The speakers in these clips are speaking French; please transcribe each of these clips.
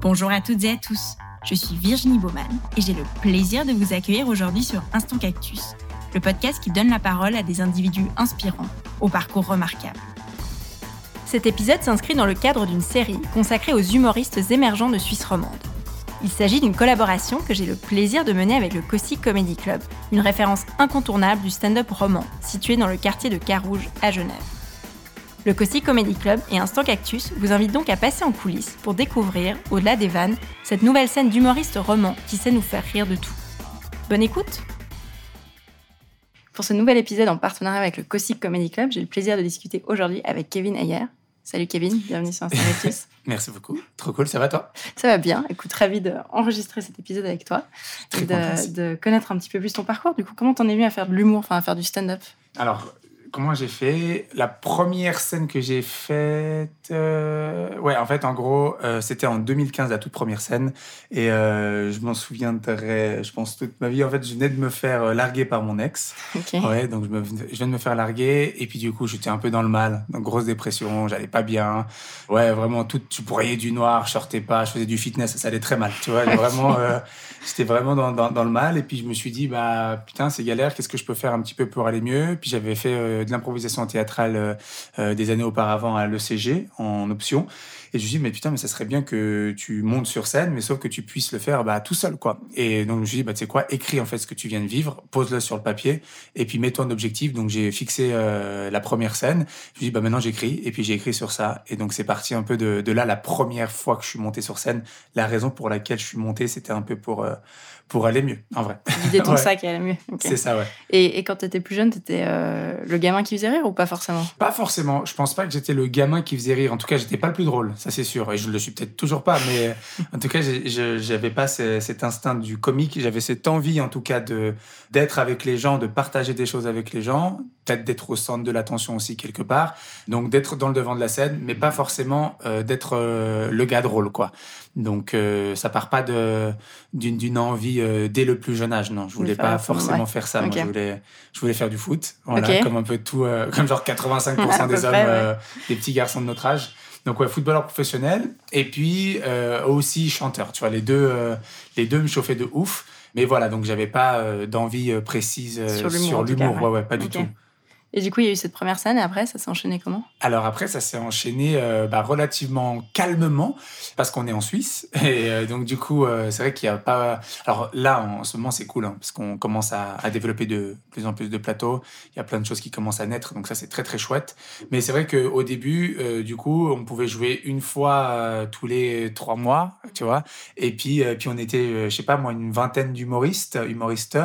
Bonjour à toutes et à tous. Je suis Virginie Baumann et j'ai le plaisir de vous accueillir aujourd'hui sur Instant Cactus, le podcast qui donne la parole à des individus inspirants, au parcours remarquable. Cet épisode s'inscrit dans le cadre d'une série consacrée aux humoristes émergents de Suisse romande. Il s'agit d'une collaboration que j'ai le plaisir de mener avec le Cossy Comedy Club, une référence incontournable du stand-up roman situé dans le quartier de Carouge à Genève. Le Cossy Comedy Club et Instant Cactus vous invitent donc à passer en coulisses pour découvrir, au-delà des vannes, cette nouvelle scène d'humoristes romans qui sait nous faire rire de tout. Bonne écoute Pour ce nouvel épisode en partenariat avec le Cossy Comedy Club, j'ai le plaisir de discuter aujourd'hui avec Kevin Ayer. Salut Kevin, bienvenue sur Instant Cactus. Merci beaucoup. Trop cool, ça va toi? Ça va bien. Écoute, ravi d'enregistrer cet épisode avec toi Très et de, de connaître un petit peu plus ton parcours. Du coup, comment t'en es venu à faire de l'humour, enfin à faire du stand-up? Alors, comment j'ai fait? La première scène que j'ai faite. euh, Ouais, en fait, en gros, euh, c'était en 2015, la toute première scène. Et euh, je m'en souviendrai, je pense, toute ma vie. En fait, je venais de me faire larguer par mon ex. Ok. Ouais, donc je, me, je viens de me faire larguer. Et puis, du coup, j'étais un peu dans le mal. Donc, grosse dépression, j'allais pas bien. Ouais, vraiment, tout, tu broyais du noir, je sortais pas, je faisais du fitness, ça allait très mal. Tu vois, vraiment, j'étais vraiment dans, dans, dans le mal. Et puis, je me suis dit, bah, putain, c'est galère, qu'est-ce que je peux faire un petit peu pour aller mieux? Puis, j'avais fait de l'improvisation théâtrale euh, euh, des années auparavant à l'ECG en option. Et je suis dit, mais putain, mais ça serait bien que tu montes sur scène, mais sauf que tu puisses le faire bah, tout seul, quoi. Et donc, je suis dit, bah, tu sais quoi, écris en fait ce que tu viens de vivre, pose-le sur le papier, et puis mets-toi un objectif. Donc, j'ai fixé euh, la première scène. Je suis dit, bah, maintenant, j'écris, et puis j'ai écrit sur ça. Et donc, c'est parti un peu de, de là, la première fois que je suis monté sur scène. La raison pour laquelle je suis monté, c'était un peu pour, euh, pour aller mieux, en vrai. Vider ton Ouais. sac et aller mieux. C'est ça, ouais. Et, et quand t'étais plus jeune, t'étais euh, le gamin qui faisait rire ou pas forcément? Pas forcément. Je pense pas que j'étais le gamin qui faisait rire. En tout cas, j'étais pas le plus drôle, ça c'est sûr. Et je le suis peut-être toujours pas, mais en tout cas, j'avais pas ce- cet instinct du comique. J'avais cette envie, en tout cas, de d'être avec les gens, de partager des choses avec les gens, peut-être d'être au centre de l'attention aussi quelque part. Donc d'être dans le devant de la scène, mais pas forcément euh, d'être euh, le gars drôle, quoi. Donc euh, ça part pas de d'une envie euh, dès le plus jeune âge. Non, je voulais pas forcément ouais. faire ça. Moi, je voulais je voulais faire du foot. Voilà, Ok. comme un peu tout, comme genre 85% À peu des hommes, ouais. des petits garçons de notre âge. Donc ouais, footballeur professionnel et puis euh, aussi chanteur. Tu vois, les deux, euh, les deux me chauffaient de ouf. Mais voilà, donc j'avais pas euh, d'envie précise Sur l'humour, ouais. Ouais, pas du tout. Et du coup, il y a eu cette première scène et après, ça s'est enchaîné comment? Alors après, ça s'est enchaîné euh, bah, relativement calmement parce qu'on est en Suisse et euh, donc du coup, euh, c'est vrai qu'il y a pas. Alors là, en ce moment, c'est cool hein, parce qu'on commence à, développer de plus en plus de plateaux. Il y a plein de choses qui commencent à naître, donc ça c'est très très chouette. Mais c'est vrai qu'au début, du coup, on pouvait jouer une fois tous les trois mois, tu vois. Et puis, puis on était, je sais pas moi, une vingtaine d'humoristes, humoristes,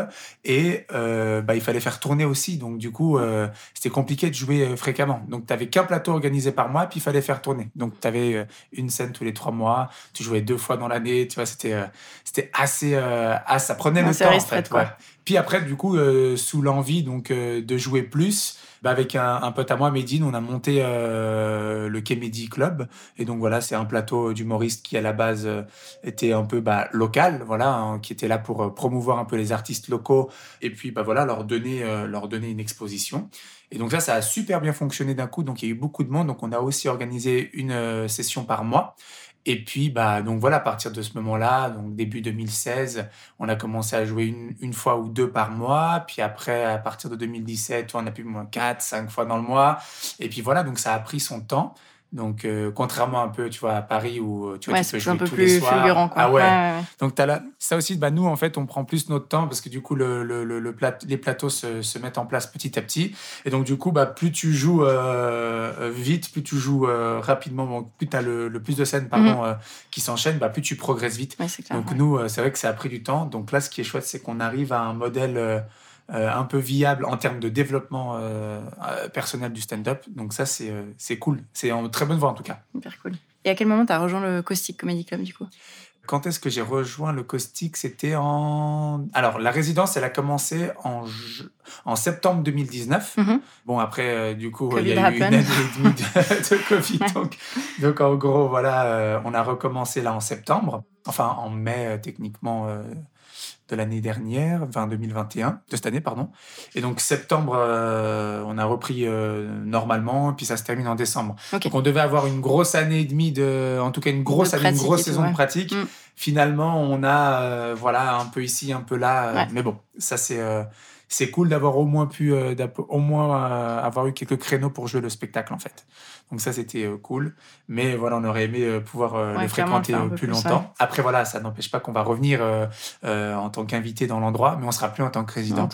et bah, il fallait faire tourner aussi. Donc du coup. Euh, c'était compliqué de jouer euh, fréquemment. Donc, tu n'avais qu'un plateau organisé par mois, puis il fallait faire tourner. Donc, tu avais une scène tous les trois mois, tu jouais deux fois dans l'année, tu vois, c'était euh, c'était assez, euh, ah, ça prenait le temps, en fait. quoi. ouais. Puis après, du coup, euh, sous l'envie donc euh, de jouer plus, bah, avec un, pote à moi, Medine, on a monté euh, le Comedy Club. Et donc voilà, c'est un plateau d'humoristes qui à la base euh, était un peu bah, local, voilà, hein, qui était là pour euh, promouvoir un peu les artistes locaux et puis bah voilà leur donner leur donner une exposition. Et donc là, ça a super bien fonctionné d'un coup. Donc il y a eu beaucoup de monde. Donc on a aussi organisé une session par mois. Et puis, bah, donc voilà, à partir de ce moment-là, donc début 2016, on a commencé à jouer une, une fois ou deux par mois. Puis après, à partir de 2017, on a pu moins quatre, cinq fois dans le mois. Et puis voilà, donc ça a pris son temps. Donc, euh, contrairement un peu, tu vois, à Paris où euh, tu vois, Ouais, tu peux jouer un peu tous les plus soirs. fulgurant, quoi. Ah ouais. ouais, ouais. Donc, t'as là, ça aussi, bah, nous, en fait, on prend plus notre temps parce que du coup, le, le, le, plat- les plateaux se, se mettent en place petit à petit. Et donc, du coup, bah, plus tu joues euh, euh, vite, plus tu joues euh, rapidement, bon, plus tu as le, le plus de scènes pardon, euh, qui s'enchaînent, bah, plus tu progresses vite. Clair. Donc, nous, euh, c'est vrai que ça a pris du temps. Donc, là, ce qui est chouette, c'est qu'on arrive à un modèle un peu viable en termes de développement euh, euh, personnel du stand-up. Donc, ça, c'est euh, cool. C'est en très bonne voie, en tout cas. Hyper cool. Et à quel moment t'as rejoint le Caustic Comedy Club, du coup? Quand est-ce que j'ai rejoint le caustique C'était en. Alors, la résidence, elle a commencé en, en septembre 2019. Mhm. Bon, après, euh, du coup, Covid il y a eu une année et demie de, de Covid. Donc, donc, en gros, voilà, euh, on a recommencé là en septembre. Enfin, en mai, euh, techniquement. De l'année dernière, enfin 2021, de cette année, pardon. Et donc septembre, euh, on a repris euh, normalement, et puis ça se termine en décembre. Donc on devait avoir une grosse année et demie de, en tout cas une grosse année, une grosse saison de pratique. Mm. Finalement, on a, euh, voilà, un peu ici, un peu là. Mais bon, ça c'est c'est cool d'avoir au moins pu, au moins avoir eu quelques créneaux pour jouer le spectacle en fait. Donc ça, c'était euh, cool. Mais voilà, on aurait aimé euh, pouvoir euh, les fréquenter plus, longtemps. Après, voilà, ça n'empêche pas qu'on va revenir en tant qu'invité dans l'endroit, mais on sera plus en tant que résident.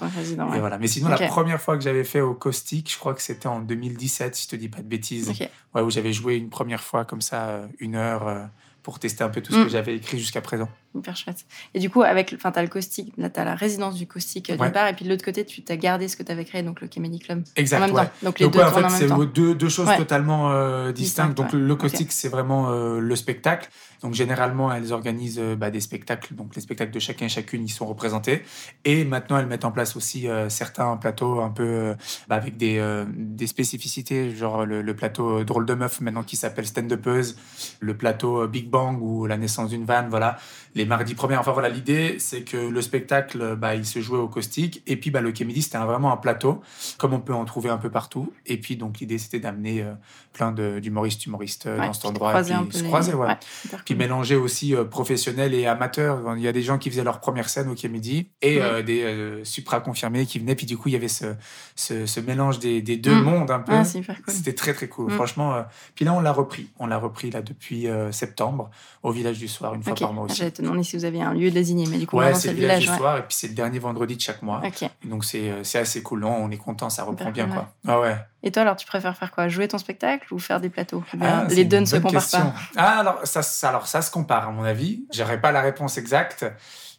Et voilà. Mais sinon, la première fois que j'avais fait au Caustic, je crois que c'était en 2017, si je te dis pas de bêtises, ouais, où j'avais joué une première fois comme ça, une heure pour tester un peu tout ce que mm. j'avais écrit jusqu'à présent. Hyper chouette. Et du coup, avec, enfin, t'as le caustique, là, t'as la résidence du caustique euh, d'une part, et puis de l'autre côté, tu t'as gardé ce que tu avais créé, donc le Comedy Club. Exact. En même temps. Donc les deux en fait, c'est deux, deux, choses totalement euh, distinctes. donc le caustique, c'est vraiment euh, le spectacle. Donc généralement, elles organisent bah, des spectacles. Donc les spectacles de chacun et chacune, ils sont représentés. Et maintenant, elles mettent en place aussi certains plateaux un peu bah, avec des, des spécificités, genre le, plateau Drôle de Meuf, maintenant qui s'appelle Stand Upeuse, le plateau Big Bang ou La naissance d'une vanne, voilà les mardis premiers. Enfin voilà, l'idée c'est que le spectacle, bah, il se jouait au caustique et puis bah, le Kemidi c'était vraiment un plateau, comme on peut en trouver un peu partout. Et puis donc l'idée c'était d'amener euh, plein d'humoristes, humoristes euh, dans cet endroit, puis se croiser, ouais. Puis mélanger aussi euh, professionnels et amateurs. Il y a des gens qui faisaient leur première scène au Kemidi et des supra confirmés qui venaient. Puis du coup il y avait ce, ce, mélange des, des deux mm. mondes un peu. Ah, c'était très très cool, mm. franchement. Puis là on l'a repris, on l'a repris là depuis septembre au village du soir une fois par mois aussi demander si vous avez un lieu désigné, mais du coup, ouais, c'est le village du soir, et puis c'est le dernier vendredi de chaque mois. Donc euh, c'est assez cool. Non, on est content, ça reprend bien, quoi. Ah ouais. Et toi, alors, tu préfères faire quoi? Jouer ton spectacle ou faire des plateaux ah, Les deux ne se comparent pas. Ah, alors ça, ça, alors ça se compare, à mon avis. J'aurais pas la réponse exacte.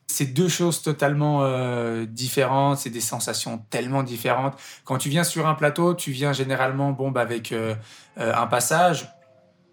C'est deux choses totalement euh, différentes, c'est des sensations tellement différentes. Quand tu viens sur un plateau, tu viens généralement bon, bah, avec euh, un passage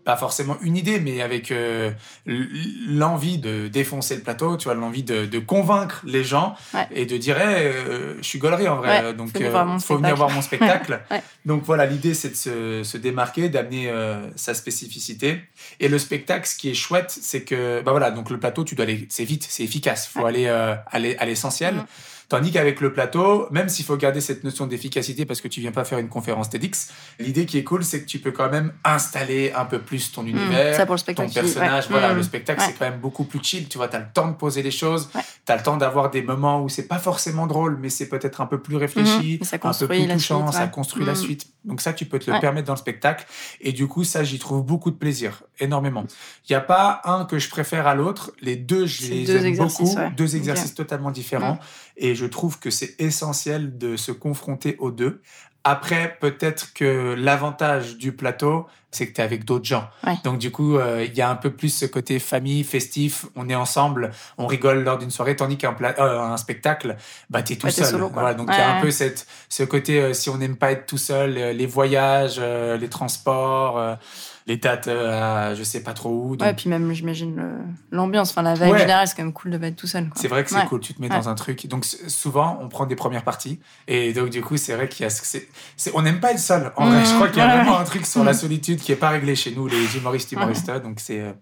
pas forcément une idée, mais avec euh, l'envie de défoncer le plateau, tu vois, l'envie de, convaincre les gens et de dire, euh, je suis gaulerie en vrai, donc il euh, faut, venir voir mon spectacle. Donc voilà, l'idée c'est de se, démarquer, d'amener sa spécificité. Et le spectacle, ce qui est chouette, c'est que, bah voilà, donc le plateau, tu dois aller, c'est vite, c'est efficace, faut aller, aller à l'essentiel. Mm. Tandis qu'avec le plateau, même s'il faut garder cette notion d'efficacité parce que tu viens pas faire une conférence TEDx, l'idée qui est cool, c'est que tu peux quand même installer un peu plus ton hmm, univers, ton personnage. Voilà, le hmm, spectacle, c'est quand même beaucoup plus chill. Tu vois, tu as le temps de poser les choses, tu as le temps d'avoir des moments où c'est pas forcément drôle, mais c'est peut-être un peu plus réfléchi, hmm, un peu plus touchant, ça construit la suite. Donc ça, tu peux te le permettre dans le spectacle. Et du coup, ça, j'y trouve beaucoup de plaisir, énormément. Il n'y a pas un que je préfère à l'autre. Les deux, je les aime beaucoup. Deux exercices totalement différents. Et je trouve que c'est essentiel de se confronter aux deux. Après, peut-être que l'avantage du plateau, c'est que tu es avec d'autres gens. Donc, du coup, euh, il y a un peu plus ce côté famille, festif, on est ensemble, on rigole lors d'une soirée, tandis qu'un euh, un spectacle, bah, tu es tout seul. voilà, donc, il y a un peu cette, ce côté, euh, si on n'aime pas être tout seul, les voyages, les transports les dates euh, je sais pas trop où. Ouais, et puis même, j'imagine, l'ambiance, enfin la veille en générale, c'est quand même cool de être tout seul. C'est vrai que c'est cool, tu te mets dans un truc. Donc souvent, on prend des premières parties. Et donc, du coup, c'est vrai qu'il y a. on n'aime pas être seul. En vrai, je crois qu'il y a vraiment un truc sur la solitude qui est pas réglé chez nous, les humoristes, humoristes. Donc, c'est. Euh,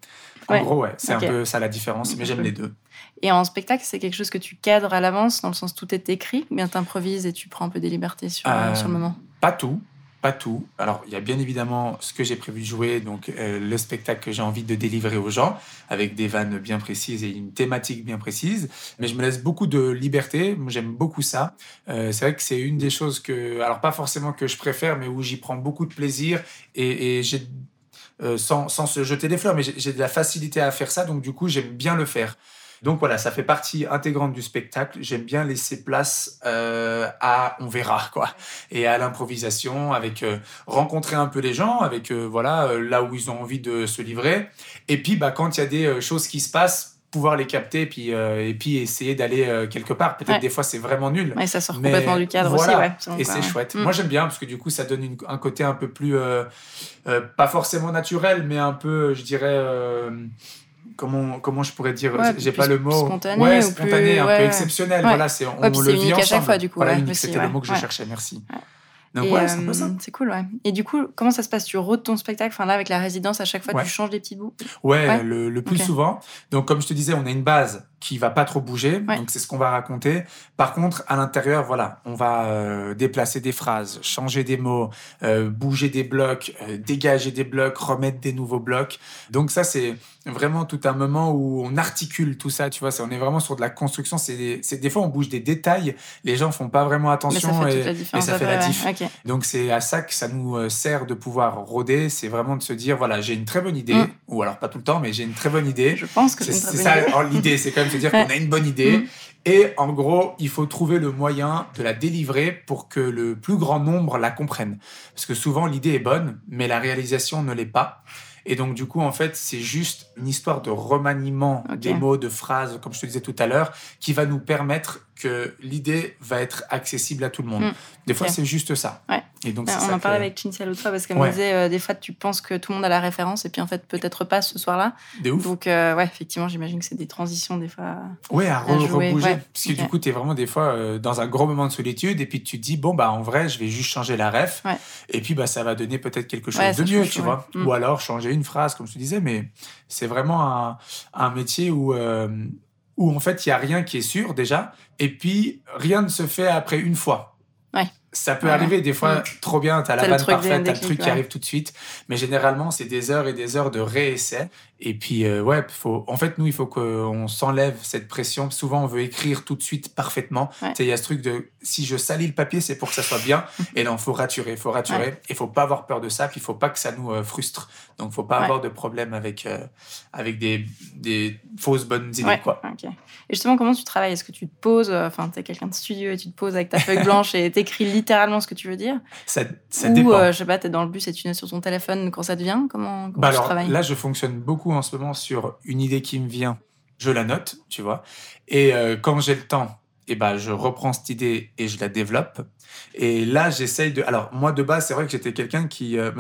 en gros, ouais, c'est un peu ça la différence, mais j'aime les deux. Et en spectacle, c'est quelque chose que tu cadres à l'avance, dans le sens tout est écrit, ou bien tu improvises et tu prends un peu des libertés sur, euh, sur le moment? Pas tout pas tout. Alors, il y a bien évidemment ce que j'ai prévu de jouer, donc euh, le spectacle que j'ai envie de délivrer aux gens, avec des vannes bien précises et une thématique bien précise. Mais je me laisse beaucoup de liberté. J'aime beaucoup ça. Euh, c'est vrai que c'est une des choses que, alors pas forcément que je préfère, mais où j'y prends beaucoup de plaisir et, j'ai euh, sans, sans se jeter des fleurs, mais j'ai de la facilité à faire ça, donc du coup, j'aime bien le faire. Donc voilà, ça fait partie intégrante du spectacle. J'aime bien laisser place euh, à on verra quoi et à l'improvisation avec euh, rencontrer un peu les gens avec euh, voilà là où ils ont envie de se livrer et puis bah quand il y a des choses qui se passent pouvoir les capter et puis, et puis essayer d'aller quelque part. Peut-être des fois c'est vraiment nul. mais ça sort complètement du cadre aussi. Ouais, et c'est chouette. Mm. Moi j'aime bien parce que du coup ça donne un côté un peu plus, pas forcément naturel, mais un peu, je dirais comment comment je pourrais dire j'ai pas le mot. spontané ouais spontané un peu exceptionnel. Voilà c'est on, le vit ensemble à chaque fois du coup voilà c'était le mot que je cherchais merci. Donc ouais, c'est euh, C'est cool, ouais. Et du coup, comment ça se passe? Tu rôdes ton spectacle? Enfin là, avec la résidence, à chaque fois, tu changes des petits bouts? Ouais, le, plus souvent. Donc comme je te disais, on a une base qui va pas trop bouger. Donc c'est ce qu'on va raconter. Par contre, à l'intérieur, voilà, on va euh, déplacer des phrases, changer des mots, euh, bouger des blocs, euh, dégager des blocs, remettre des nouveaux blocs. Donc ça, c'est vraiment tout un moment où on articule tout ça, tu vois. on est vraiment sur de la construction. C'est des, des fois, on bouge des détails. Les gens font pas vraiment attention et, ça fait la diff. Donc c'est à ça que ça nous sert de pouvoir rôder. C'est vraiment de se dire, voilà, j'ai une très bonne idée, mm. ou alors pas tout le temps, mais j'ai une très bonne idée. Je pense que c'est ça. L'idée, c'est quand même se dire qu'on a une bonne idée. Mm. Et en gros, il faut trouver le moyen de la délivrer pour que le plus grand nombre la comprenne. Parce que souvent, l'idée est bonne, mais la réalisation ne l'est pas. Et donc, du coup, en fait, c'est juste une histoire de remaniement des mots, de phrases, comme je te disais tout à l'heure, qui va nous permettre que l'idée va être accessible à tout le monde. Mm. Des fois, c'est juste ça. Et donc, on en parlait avec Cinzia l'autre fois parce qu'elle me disait euh, des fois tu penses que tout le monde a la référence et puis en fait peut-être pas ce soir-là. Donc euh, ouais, effectivement, j'imagine que c'est des transitions des fois. Ouais, à, rebouger. Parce que du coup, tu es vraiment des fois euh, dans un gros moment de solitude et puis tu te dis bon bah en vrai, je vais juste changer la ref et puis bah ça va donner peut-être quelque chose de mieux, tu vois. Mm. Ou alors changer une phrase comme je te disais, mais c'est vraiment un, un métier où où en fait il y a rien qui est sûr déjà et puis rien ne se fait après une fois. Ouais. Ça peut arriver des fois, mm. trop bien, tu as la vanne parfaite, tu as le truc qui arrive tout de suite. Mais généralement, c'est des heures et des heures de réessai. Et puis, euh, ouais, faut, en fait, nous, il faut qu'on s'enlève cette pression. Souvent, on veut écrire tout de suite parfaitement. Il y a ce truc de si je salis le papier, c'est pour que ça soit bien. et là, il faut raturer, il faut raturer. Il ne faut pas avoir peur de ça. Puis, il faut pas que ça nous euh, frustre. Donc, il faut pas avoir de problème avec, euh, avec des, des, fausses bonnes idées. Quoi. Et justement, comment tu travailles? Est-ce que tu te poses, enfin, tu es quelqu'un de studieux et tu te poses avec ta feuille blanche et t'écris littéralement ce que tu veux dire? Ça, ça Ou, dépend. je sais pas, tu es dans le bus et tu es sur ton téléphone quand ça te vient? Comment, comment bah tu alors, travailles? Là, je fonctionne beaucoup en ce moment sur une idée qui me vient, je la note, tu vois. Et euh, quand j'ai le temps, eh ben, je reprends cette idée et je la développe. Et là, j'essaye de. Alors, moi, de base, c'est vrai que j'étais quelqu'un qui. Euh,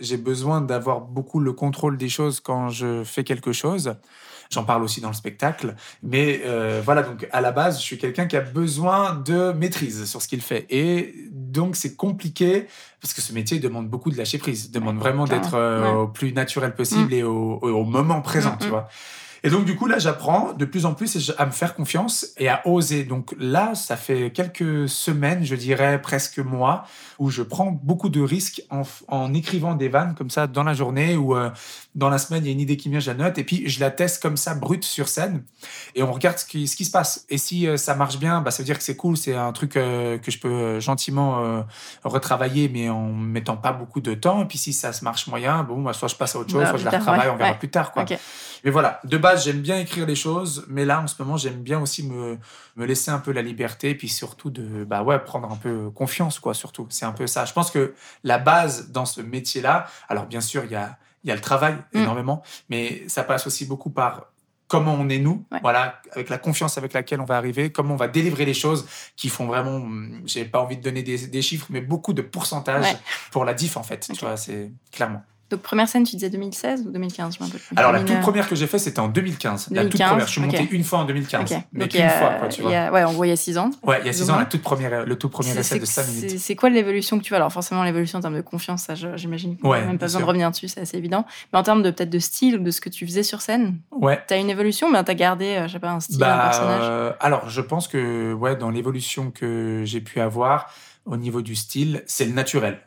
j'ai besoin d'avoir beaucoup le contrôle des choses quand je fais quelque chose. J'en parle aussi dans le spectacle. Mais euh, voilà, donc à la base, je suis quelqu'un qui a besoin de maîtrise sur ce qu'il fait. Et donc, c'est compliqué parce que ce métier demande beaucoup de lâcher prise, demande vraiment d'être euh, au plus naturel possible mm. et au, au, moment présent, mm, tu mm. vois. Et donc, du coup, là, j'apprends de plus en plus à me faire confiance et à oser. Donc là, ça fait quelques semaines, je dirais presque mois, où je prends beaucoup de risques en, en écrivant des vannes comme ça dans la journée ou euh, dans la semaine, il y a une idée qui vient, je la note et puis je la teste comme ça, brute sur scène et on regarde ce qui, ce qui se passe. Et si euh, ça marche bien, bah, ça veut dire que c'est cool, c'est un truc euh, que je peux gentiment retravailler, mais en mettant pas beaucoup de temps. Et puis si ça se marche moyen, bon, bah, soit je passe à autre chose, bah, soit je la retravaille, on verra plus tard. Quoi. Mais voilà, de base, j'aime bien écrire les choses, mais là, en ce moment, j'aime bien aussi me, me laisser un peu la liberté, puis surtout de bah ouais, prendre un peu confiance, quoi, surtout. C'est un peu ça. Je pense que la base dans ce métier-là, alors bien sûr, il y a, y a le travail mm. énormément, mais ça passe aussi beaucoup par comment on est nous, voilà, avec la confiance avec laquelle on va arriver, comment on va délivrer les choses qui font vraiment, j'ai pas envie de donner des, chiffres, mais beaucoup de pourcentage pour la diff en fait, tu vois, c'est clairement. Donc, première scène, tu disais 2016 ou 2015 Alors, la toute première que j'ai fait, c'était en 2015. La toute première. Je suis monté une fois en 2015. Mais qu'une fois, quoi, tu vois. ouais, en gros, il y a six ans. Ouais, il y a six ans, la toute première, le tout premier essai de 5 minutes. C'est quoi l'évolution que tu vois? Alors, forcément, l'évolution en termes de confiance, ça, j'imagine ouais, même pas besoin de revenir dessus, c'est assez évident. Mais en termes de peut-être de style, de ce que tu faisais sur scène, ouais. tu as une évolution, mais tu as gardé, euh, je sais pas, un style, bah, un personnage? euh, Alors, je pense que, ouais, dans l'évolution que j'ai pu avoir, au niveau du style, c'est le naturel.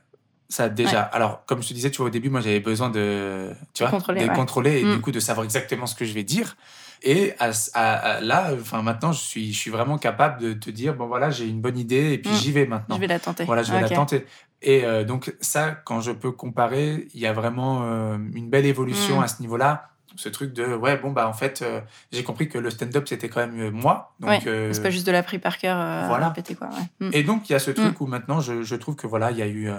Ça déjà. Alors, comme je te disais, tu vois, au début, moi, j'avais besoin de, tu vois, contrôler, de contrôler et du mm. coup de savoir exactement ce que je vais dire. Et à, là, enfin, maintenant, je suis, je suis vraiment capable de te dire, bon, voilà, j'ai une bonne idée et puis mm. j'y vais maintenant. Je vais la tenter. Voilà, je vais la tenter. Et euh, donc, ça, quand je peux comparer, il y a vraiment euh, une belle évolution mm. à ce niveau-là ce truc de ouais bon bah en fait euh, j'ai compris que le stand-up c'était quand même euh, moi donc euh, c'est pas juste de l'appris par cœur voilà. répéter quoi mm. et donc il y a ce truc mm. où maintenant je, je, trouve que voilà il y a eu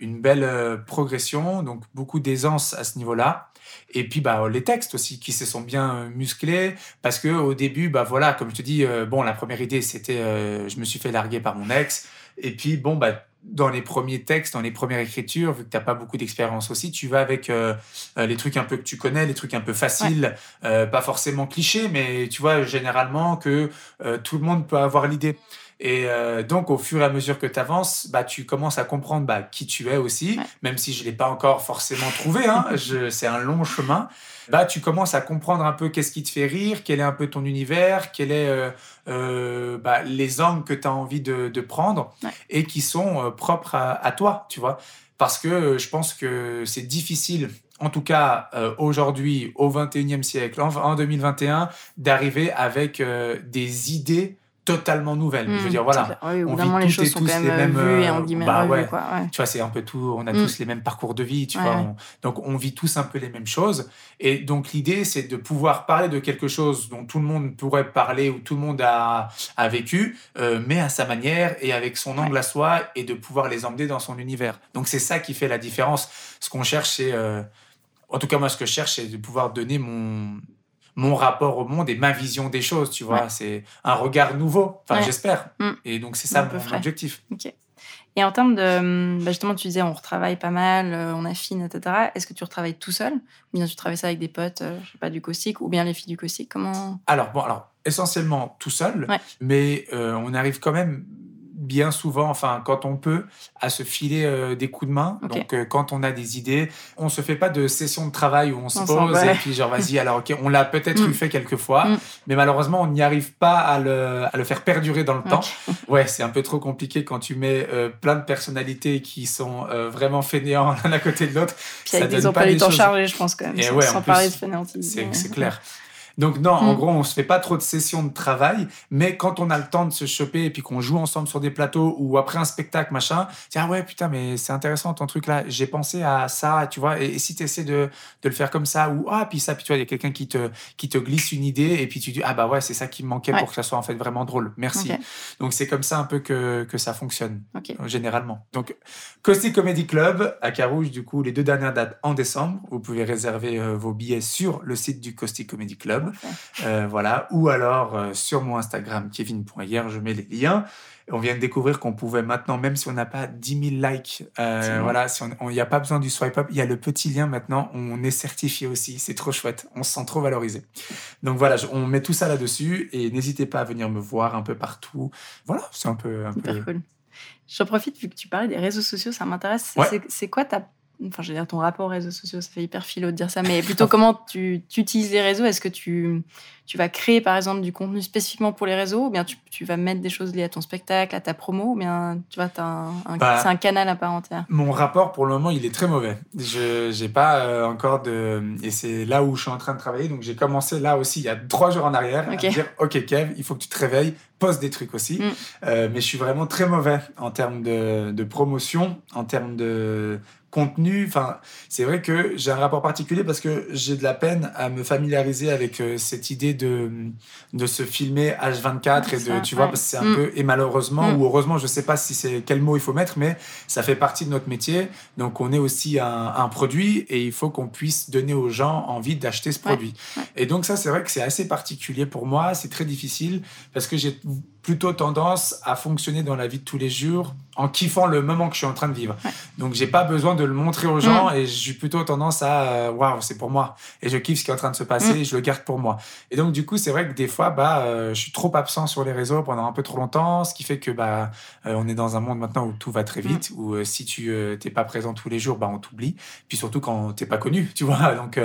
une belle progression donc beaucoup d'aisance à ce niveau-là et puis bah les textes aussi qui se sont bien musclés parce que au début bah voilà comme je te dis bon la première idée c'était je me suis fait larguer par mon ex et puis bon bah dans les premiers textes, dans les premières écritures, vu que tu n'as pas beaucoup d'expérience aussi, tu vas avec euh, euh, les trucs un peu que tu connais, les trucs un peu faciles, euh, pas forcément clichés, mais tu vois généralement que tout le monde peut avoir l'idée. Et donc, au fur et à mesure que tu avances, bah, tu commences à comprendre bah, qui tu es aussi, même si je ne l'ai pas encore forcément trouvé. Hein, c'est un long chemin. bah, tu commences à comprendre un peu qu'est-ce qui te fait rire, quel est un peu ton univers, quel est euh, euh, bah, les angles que tu as envie de, de prendre et qui sont euh, propres à, à, toi, tu vois. Parce que je pense que c'est difficile, en tout cas aujourd'hui, au 21e siècle, en, en 2021, d'arriver avec des idées totalement nouvelle. je veux hmm, dire, voilà, oui, on vit les choses sont tous quand même les mêmes. Vues et en euh, bah, ouais. quoi, Tu vois, c'est un peu tout. On a hmm. tous les mêmes parcours de vie, tu vois. donc, on vit tous un peu les mêmes choses. Et donc, l'idée, c'est de pouvoir parler de quelque chose dont tout le monde pourrait parler ou tout le monde a, a vécu, euh, mais à sa manière et avec son angle à soi et de pouvoir les emmener dans son univers. Donc, c'est ça qui fait la différence. Ce qu'on cherche, c'est. Euh, en tout cas, moi, ce que je cherche, c'est de pouvoir donner mon mon rapport au monde et ma vision des choses, tu vois. C'est un regard nouveau, enfin, j'espère. Mm. Et donc, c'est ça mon, objectif. Ok. Et en termes de. Bah, justement, tu disais, on retravaille pas mal, euh, on affine, etc. Est-ce que tu retravailles tout seul? Ou bien tu travailles ça avec des potes, euh, je sais pas, du caustique, ou bien les filles du caustique? Comment? Alors, bon, alors, essentiellement tout seul, mais euh, on arrive quand même bien souvent, enfin quand on peut, à se filer euh, des coups de main. Donc euh, quand on a des idées, on se fait pas de session de travail où on, se pose et puis genre vas-y alors ok on l'a peut-être mm. fait quelques fois, mm. mais malheureusement on n'y arrive pas à le, à le, faire perdurer dans le temps. Ouais c'est un peu trop compliqué quand tu mets euh, plein de personnalités qui sont vraiment fainéants l'un à côté de l'autre. Avec des emplois du temps chargés je pense quand même. sans, parler de fainéantise. C'est clair. Donc non, en mm. gros, on se fait pas trop de sessions de travail, mais quand on a le temps de se choper et puis qu'on joue ensemble sur des plateaux ou après un spectacle, machin, tiens, ouais, putain, mais c'est intéressant ton truc là, j'ai pensé à ça, tu vois, et, si tu essaies de, de, le faire comme ça, ou ah, puis ça, puis tu vois, il y a quelqu'un qui te, qui te glisse une idée et puis tu dis, ah bah ouais, c'est ça qui me manquait pour que ça soit en fait vraiment drôle, merci. Donc c'est comme ça un peu que, que ça fonctionne, généralement. Donc, Costi Comedy Club à Carouge, du coup, les deux dernières dates en décembre, vous pouvez réserver euh, vos billets sur le site du Costi Comedy Club. Euh, voilà. Ou alors euh, sur mon Instagram, kevin.hier, je mets les liens. On vient de découvrir qu'on pouvait maintenant, même si on n'a pas 10 000 likes, euh, voilà, si on n'y a pas besoin du swipe up, il y a le petit lien maintenant, on est certifié aussi, c'est trop chouette, on se sent trop valorisé. Donc voilà, on met tout ça là-dessus et n'hésitez pas à venir me voir un peu partout. Voilà, c'est un peu... Un peu... cool. J'en profite, vu que tu parlais des réseaux sociaux, ça m'intéresse. C'est quoi ta enfin, je veux dire, ton rapport aux réseaux sociaux, ça fait hyper philo de dire ça, mais plutôt comment tu, tu utilises les réseaux? Est-ce que tu, tu vas créer, par exemple, du contenu spécifiquement pour les réseaux, ou bien tu, tu vas mettre des choses liées à ton spectacle, à ta promo, ou bien tu vois, un, un bah, c'est un canal à part entière? Mon rapport, pour le moment, il est très mauvais. Je n'ai pas euh, encore de... Et c'est là où je suis en train de travailler. Donc, j'ai commencé là aussi, il y a trois jours en arrière, à dire, OK, Kev, il faut que tu te réveilles, poste des trucs aussi. Mm. Euh, mais je suis vraiment très mauvais en termes de, de promotion, en termes de contenu. Enfin, c'est vrai que j'ai un rapport particulier parce que j'ai de la peine à me familiariser avec euh, cette idée de, de se filmer H24 et de, tu vois, parce que c'est un mm. peu, et malheureusement, mm. ou heureusement, je sais pas si c'est quel mot il faut mettre, mais ça fait partie de notre métier. Donc, on est aussi un, un produit et il faut qu'on puisse donner aux gens envie d'acheter ce produit. Et donc, ça, c'est vrai que c'est assez particulier pour moi. C'est très difficile parce que j'ai plutôt tendance à fonctionner dans la vie de tous les jours en kiffant le moment que je suis en train de vivre. Donc j'ai pas besoin de le montrer aux gens mm. et j'ai plutôt tendance à euh, waouh, c'est pour moi et je kiffe ce qui est en train de se passer mm. et je le garde pour moi. Et donc du coup, c'est vrai que des fois bah euh, je suis trop absent sur les réseaux pendant un peu trop longtemps, ce qui fait que bah euh, on est dans un monde maintenant où tout va très vite mm. où si tu t'es pas présent tous les jours, bah on t'oublie. Puis surtout quand t'es pas connu, tu vois. Donc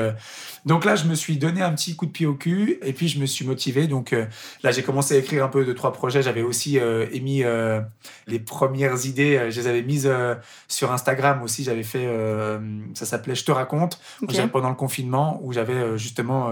donc là, je me suis donné un petit coup de pied au cul et puis je me suis motivé. Donc là, j'ai commencé à écrire un peu de trois projets, j'avais aussi émis les premières idées, euh, je les avais mises euh, sur Instagram aussi. J'avais fait, euh, ça s'appelait Je te raconte, pendant le confinement, où j'avais justement,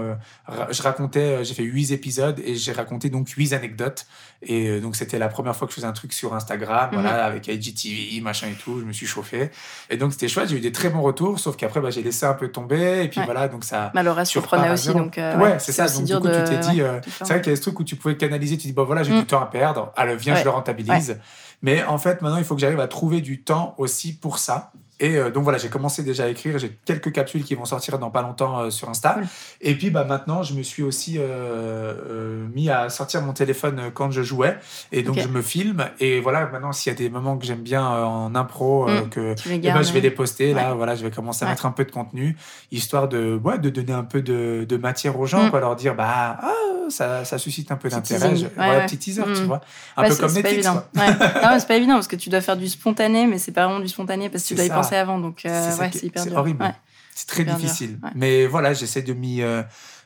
je racontais, j'ai fait huit épisodes et j'ai raconté donc huit anecdotes. Et donc, c'était la première fois que je faisais un truc sur Instagram, voilà, mhm. avec IGTV, machin et tout. Je me suis chauffé. Et donc, c'était chouette. J'ai eu des très bons retours, sauf qu'après, bah, j'ai laissé un peu tomber. Et puis voilà, donc ça. Le reste aussi. Donc, ouais, c'est ça. Donc, du coup, tu t'es dit, c'est vrai qu'il y a ce truc où tu pouvais canaliser. Tu dis, bon, voilà, j'ai du mm. temps à perdre. Allez, viens, je le rentabilise. Mais en fait, maintenant, il faut que j'arrive à trouver du temps aussi pour ça. Et euh, donc voilà, j'ai commencé déjà à écrire. J'ai quelques capsules qui vont sortir dans pas longtemps euh, sur Insta. Et puis bah, maintenant, je me suis aussi euh, mis à sortir mon téléphone quand je jouais. Et donc je me filme. Et voilà, maintenant, s'il y a des moments que j'aime bien en impro, mm. que eh ben, je vais les poster. Là, voilà, je vais commencer à mettre un peu de contenu, histoire de, ouais, de donner un peu de, de matière aux gens, mm. quoi, leur dire bah, ah, ça, ça, suscite un peu d'intérêt. Voilà, petit teaser, tu mm. vois. Un peu comme Netflix. non, c'est pas évident parce que tu dois faire du spontané, mais c'est pas vraiment du spontané parce que tu dois y penser avant. Donc, euh, ouais, c'est horrible. C'est très difficile. ouais. Mais voilà, j'essaie de m'y euh,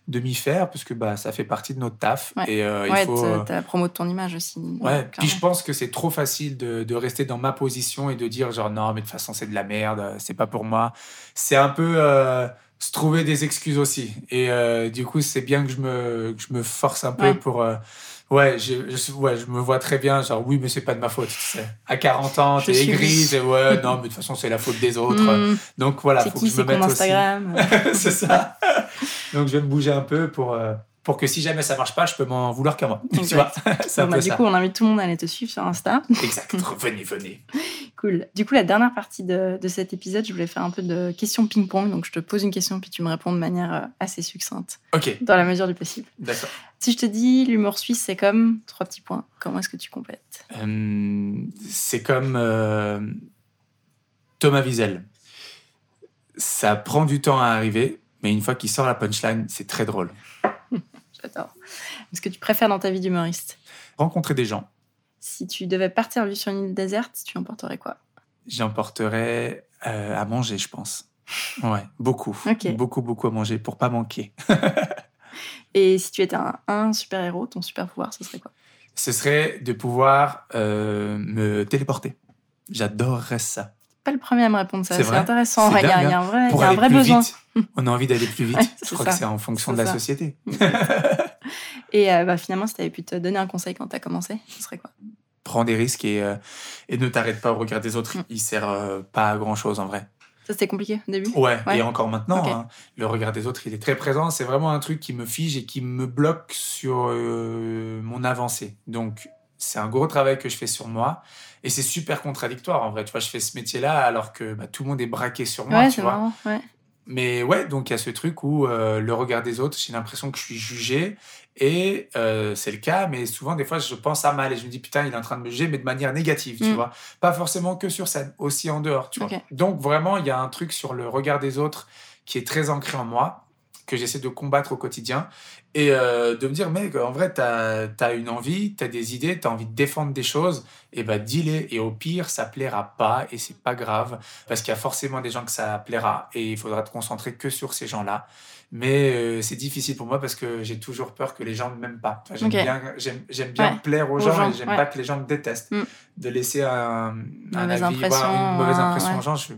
de m'y faire parce que bah, ça fait partie de notre taf. Ouais. Et euh, Ouais, il faut. euh, t'as la promo de ton image aussi. Ouais, puis je pense que c'est trop facile de, de rester dans ma position et de dire genre non, mais de toute façon c'est de la merde, euh, c'est pas pour moi. C'est un peu euh, se trouver des excuses aussi. Et euh, du coup, c'est bien que je me, que je me force un peu pour. Ouais, je, je, ouais, je me vois très bien, genre oui, mais c'est pas de ma faute. Tu sais. À 40 ans, t'es aigri, t'es, ouais, non, mais de toute façon c'est la faute des autres. Hmm, Donc voilà, faut qui que je me mette aussi. Instagram? C'est ça. Donc je vais me bouger un peu pour, euh, pour que si jamais ça marche pas, je peux m'en vouloir qu'à moi. Tu vois, Bon, bah, Du ça. coup, on invite tout le monde à aller te suivre sur Insta. Exact. venez, venez. Cool. Du coup, la dernière partie de, de cet épisode, je voulais faire un peu de questions ping-pong. Donc, je te pose une question, puis tu me réponds de manière euh, assez succincte, Ok, dans la mesure du possible. d'accord. Si je te dis l'humour suisse, c'est comme trois petits points, comment est-ce que tu complètes? Euh, c'est comme euh, Thomas Wiesel. Ça prend du temps à arriver, mais une fois qu'il sort la punchline, c'est très drôle. J'adore. Est-ce que tu préfères dans ta vie d'humoriste Rencontrer des gens, Si tu devais partir vivre sur une île déserte, tu emporterais quoi? J'emporterai euh, à manger, je pense. Ouais, beaucoup. Beaucoup, beaucoup à manger pour pas manquer. Et si tu étais un, un super-héros, ton super-pouvoir, ce serait quoi? Ce serait de pouvoir euh, me téléporter. J'adorerais ça. Pas le premier à me répondre ça. C'est intéressant. Il y, a- dingue, il y a un vrai, il Pour y a un aller vrai besoin. vite, on a envie d'aller plus vite. Ouais, je crois ça. que c'est en fonction de la ça. société. Et euh, bah, finalement, si tu avais pu te donner un conseil quand tu as commencé, ce serait quoi? Prends des risques et, euh, et ne t'arrête pas au regard des autres. Mm. Il sert euh, pas à grand chose en vrai. Ça, c'était compliqué au début? Ouais, Ouais. et encore maintenant, hein, le regard des autres, il est très présent. C'est vraiment un truc qui me fige et qui me bloque sur mon avancée. Donc, c'est un gros travail que je fais sur moi. Et c'est super contradictoire en vrai. Tu vois, je fais ce métier-là alors que bah, tout le monde est braqué sur moi. Ouais, tu vois. marrant. Ouais. Mais ouais, donc il y a ce truc où euh, le regard des autres, j'ai l'impression que je suis jugé. Et euh, c'est le cas, mais souvent, des fois, je pense à mal et je me dis, putain, il est en train de me juger, mais de manière négative, tu Mm. vois. Pas forcément que sur scène, aussi en dehors, tu vois. Donc vraiment, il y a un truc sur le regard des autres qui est très ancré en moi, que j'essaie de combattre au quotidien. Et euh, de me dire, mec, en vrai, t'as as une envie, t'as des idées, t'as envie de défendre des choses, et bah dis-les. Et au pire, ça plaira pas, et c'est pas grave, parce qu'il y a forcément des gens que ça plaira, et il faudra te concentrer que sur ces gens-là. Mais euh, c'est difficile pour moi parce que j'ai toujours peur que les gens ne m'aiment pas. Enfin, j'aime bien, j'aime, j'aime bien Ouais. plaire aux Aux gens, gens, et j'aime ouais. pas que les gens me détestent. Mm. De laisser un, avis, impression, une mauvaise impression ouais. aux gens. je-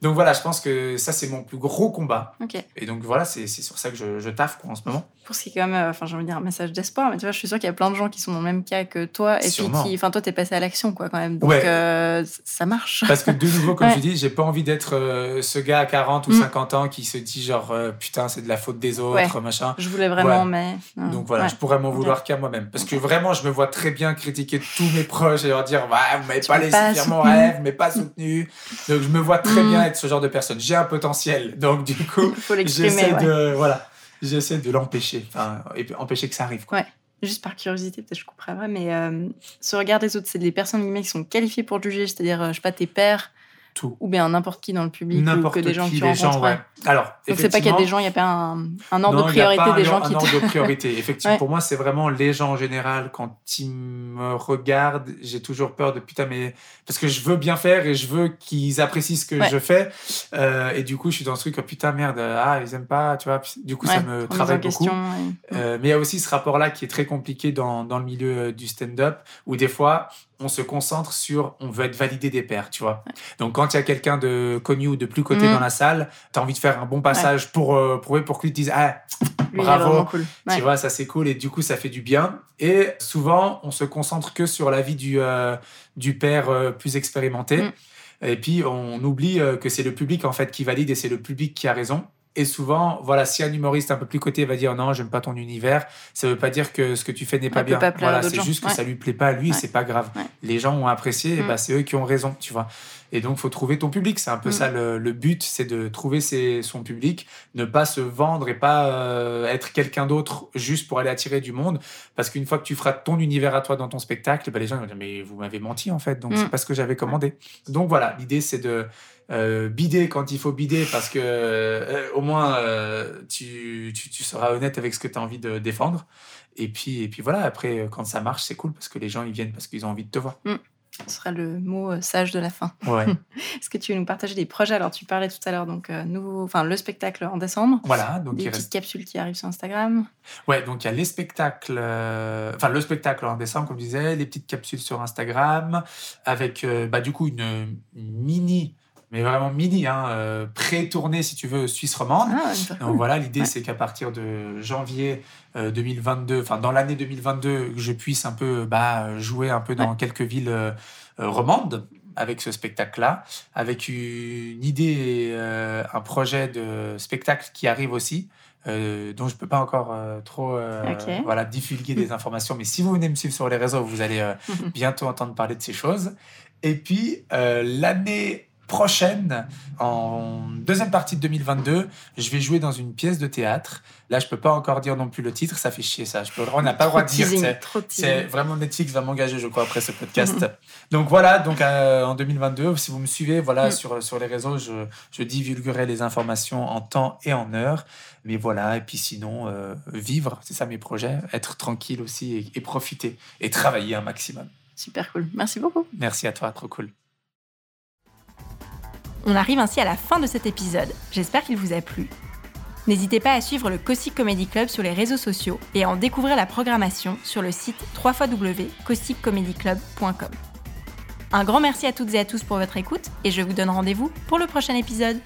Donc voilà, je pense que ça, c'est mon plus gros combat. Et donc voilà, c'est, c'est sur ça que je, je taffe quoi, en ce moment. Pour ce qui est quand même, euh, enfin, j'ai envie de dire un message d'espoir, mais tu vois, je suis sûre qu'il y a plein de gens qui sont dans le même cas que toi, et Sûrement. puis qui, enfin, toi, t'es passé à quoi, quand même. Donc, Ouais. euh, ça marche. Parce que de nouveau, comme Ouais. je dis, j'ai pas envie d'être euh, ce gars à 40 ou Mm. 50 ans qui se dit genre euh, putain, c'est de la faute des autres, machin. Je voulais vraiment, mais. euh, Donc voilà, je pourrais m'en vouloir qu'à moi-même. Parce que vraiment, je me vois très bien critiquer tous mes proches et leur dire ouais, vous m'avez pas laissé faire mon rêve, mais pas soutenu. Donc je me vois très Mm. bien être ce genre de personne. J'ai un potentiel. Donc du coup, j'essaie de voilà, j'essaie de l'empêcher, enfin, empêcher que ça arrive. Quoi. Ouais. Juste par curiosité, peut-être je couperai après, mais euh, ce regard des autres, c'est des personnes qui sont qualifiées pour juger, c'est-à-dire, euh, je sais pas, tes pères Tout. ou bien n'importe qui dans le public ou que des gens qui, que tu les gens, ouais. Alors, Donc c'est pas qu'il y a des gens, il n'y a pas un, un ordre Non, de il y a priorité pas des un, gens un qui te... ordre de priorité. Effectivement, Ouais. pour moi, c'est vraiment les gens en général. Quand ils me regardent, j'ai toujours peur de putain, mais parce que je veux bien faire et je veux qu'ils apprécient ce que Ouais. je fais. Euh, et du coup, je suis dans ce truc, oh, putain, merde, ah, ils aiment pas, tu vois. Du coup, ça me travaille beaucoup. question, Euh, mais il y a aussi ce rapport-là qui est très compliqué dans, dans le milieu euh, du stand-up, où des fois, on se concentre sur on veut être validé des pairs, tu vois. Donc, quand il y a quelqu'un de connu ou de plus coté Mhm. dans la salle, tu as envie de faire un bon passage pour euh, prouver pour qu'il te dise Ah, Lui, Bravo. vraiment cool. Ouais. tu vois, ça c'est cool et du coup, ça fait du bien. Et souvent, on se concentre que sur la vie du, euh, du père euh, plus expérimenté. Mm. Et puis, on oublie que c'est le public en fait qui valide et c'est le public qui a raison. Et souvent, voilà, si un humoriste un peu plus coté va dire non, j'aime pas ton univers, ça veut pas dire que ce que tu fais n'est pas bien. pas voilà, c'est juste que Ouais. ça lui plaît pas à lui, Ouais. c'est pas grave. Ouais. Les gens ont apprécié, et Mm. bah, c'est eux qui ont raison, tu vois. Et donc, faut trouver ton public. C'est un peu Mm. ça le, le but, c'est de trouver ses- son public, ne pas se vendre et pas euh, être quelqu'un d'autre juste pour aller attirer du monde. Parce qu'une fois que tu feras ton univers à toi dans ton spectacle, bah, les gens vont dire mais vous m'avez menti en fait, donc Mm. c'est pas ce que j'avais commandé. Donc voilà, l'idée c'est de euh, bider quand il faut bider parce que euh, au moins euh, tu, tu, tu seras honnête avec ce que tu as envie de défendre. Et puis, et puis voilà, après, euh, quand ça marche, c'est cool parce que les gens ils viennent parce qu'ils ont envie de te voir. Ce sera le mot sage de la fin. Ouais. Est-ce que tu veux nous partager des projets Alors, tu parlais tout à l'heure, donc, nouveau, enfin, le spectacle en décembre. Voilà, donc des il petites reste. capsules qui arrivent sur Instagram. Ouais, donc il y a les spectacles, enfin le spectacle en décembre, comme je disais, les petites capsules sur Instagram, avec bah, du coup une mini, mais vraiment mini, hein, euh, pré-tournée si tu veux, Suisse romande. Ah, Donc cool. voilà, l'idée Ouais. c'est qu'à partir de janvier euh, 2022, enfin dans l'année 2022, que je puisse un peu bah, jouer un peu dans quelques villes euh, euh, romandes avec ce spectacle-là, avec une idée, euh, un projet de spectacle qui arrive aussi, euh, dont je peux pas encore euh, trop euh, voilà, divulguer des informations, mais si vous venez me suivre sur les réseaux, vous allez euh, bientôt entendre parler de ces choses. Et puis, euh, l'année prochaine, en deuxième partie de 2022, je vais jouer dans une pièce de théâtre. Là, je peux pas encore dire non plus le titre, ça fait chier ça. Je peux, on n'a pas le droit de dire. c'est- vraiment Netflix va m'engager, je crois, après ce podcast. donc voilà, donc euh, en 2022, si vous me suivez, voilà, Mm. sur, sur les réseaux, je, je divulguerai les informations en temps et en heure. Mais voilà, et puis sinon, euh, vivre, c'est ça mes projets, être tranquille aussi et, et profiter et travailler un maximum. Super cool. Merci beaucoup. Merci à toi, trop cool. On arrive ainsi à la fin de cet épisode. J'espère qu'il vous a plu. N'hésitez pas à suivre le Caustic Comedy Club sur les réseaux sociaux et à en découvrir la programmation sur le site www.causticcomedyclub.com. Un grand merci à toutes et à tous pour votre écoute et je vous donne rendez-vous pour le prochain épisode.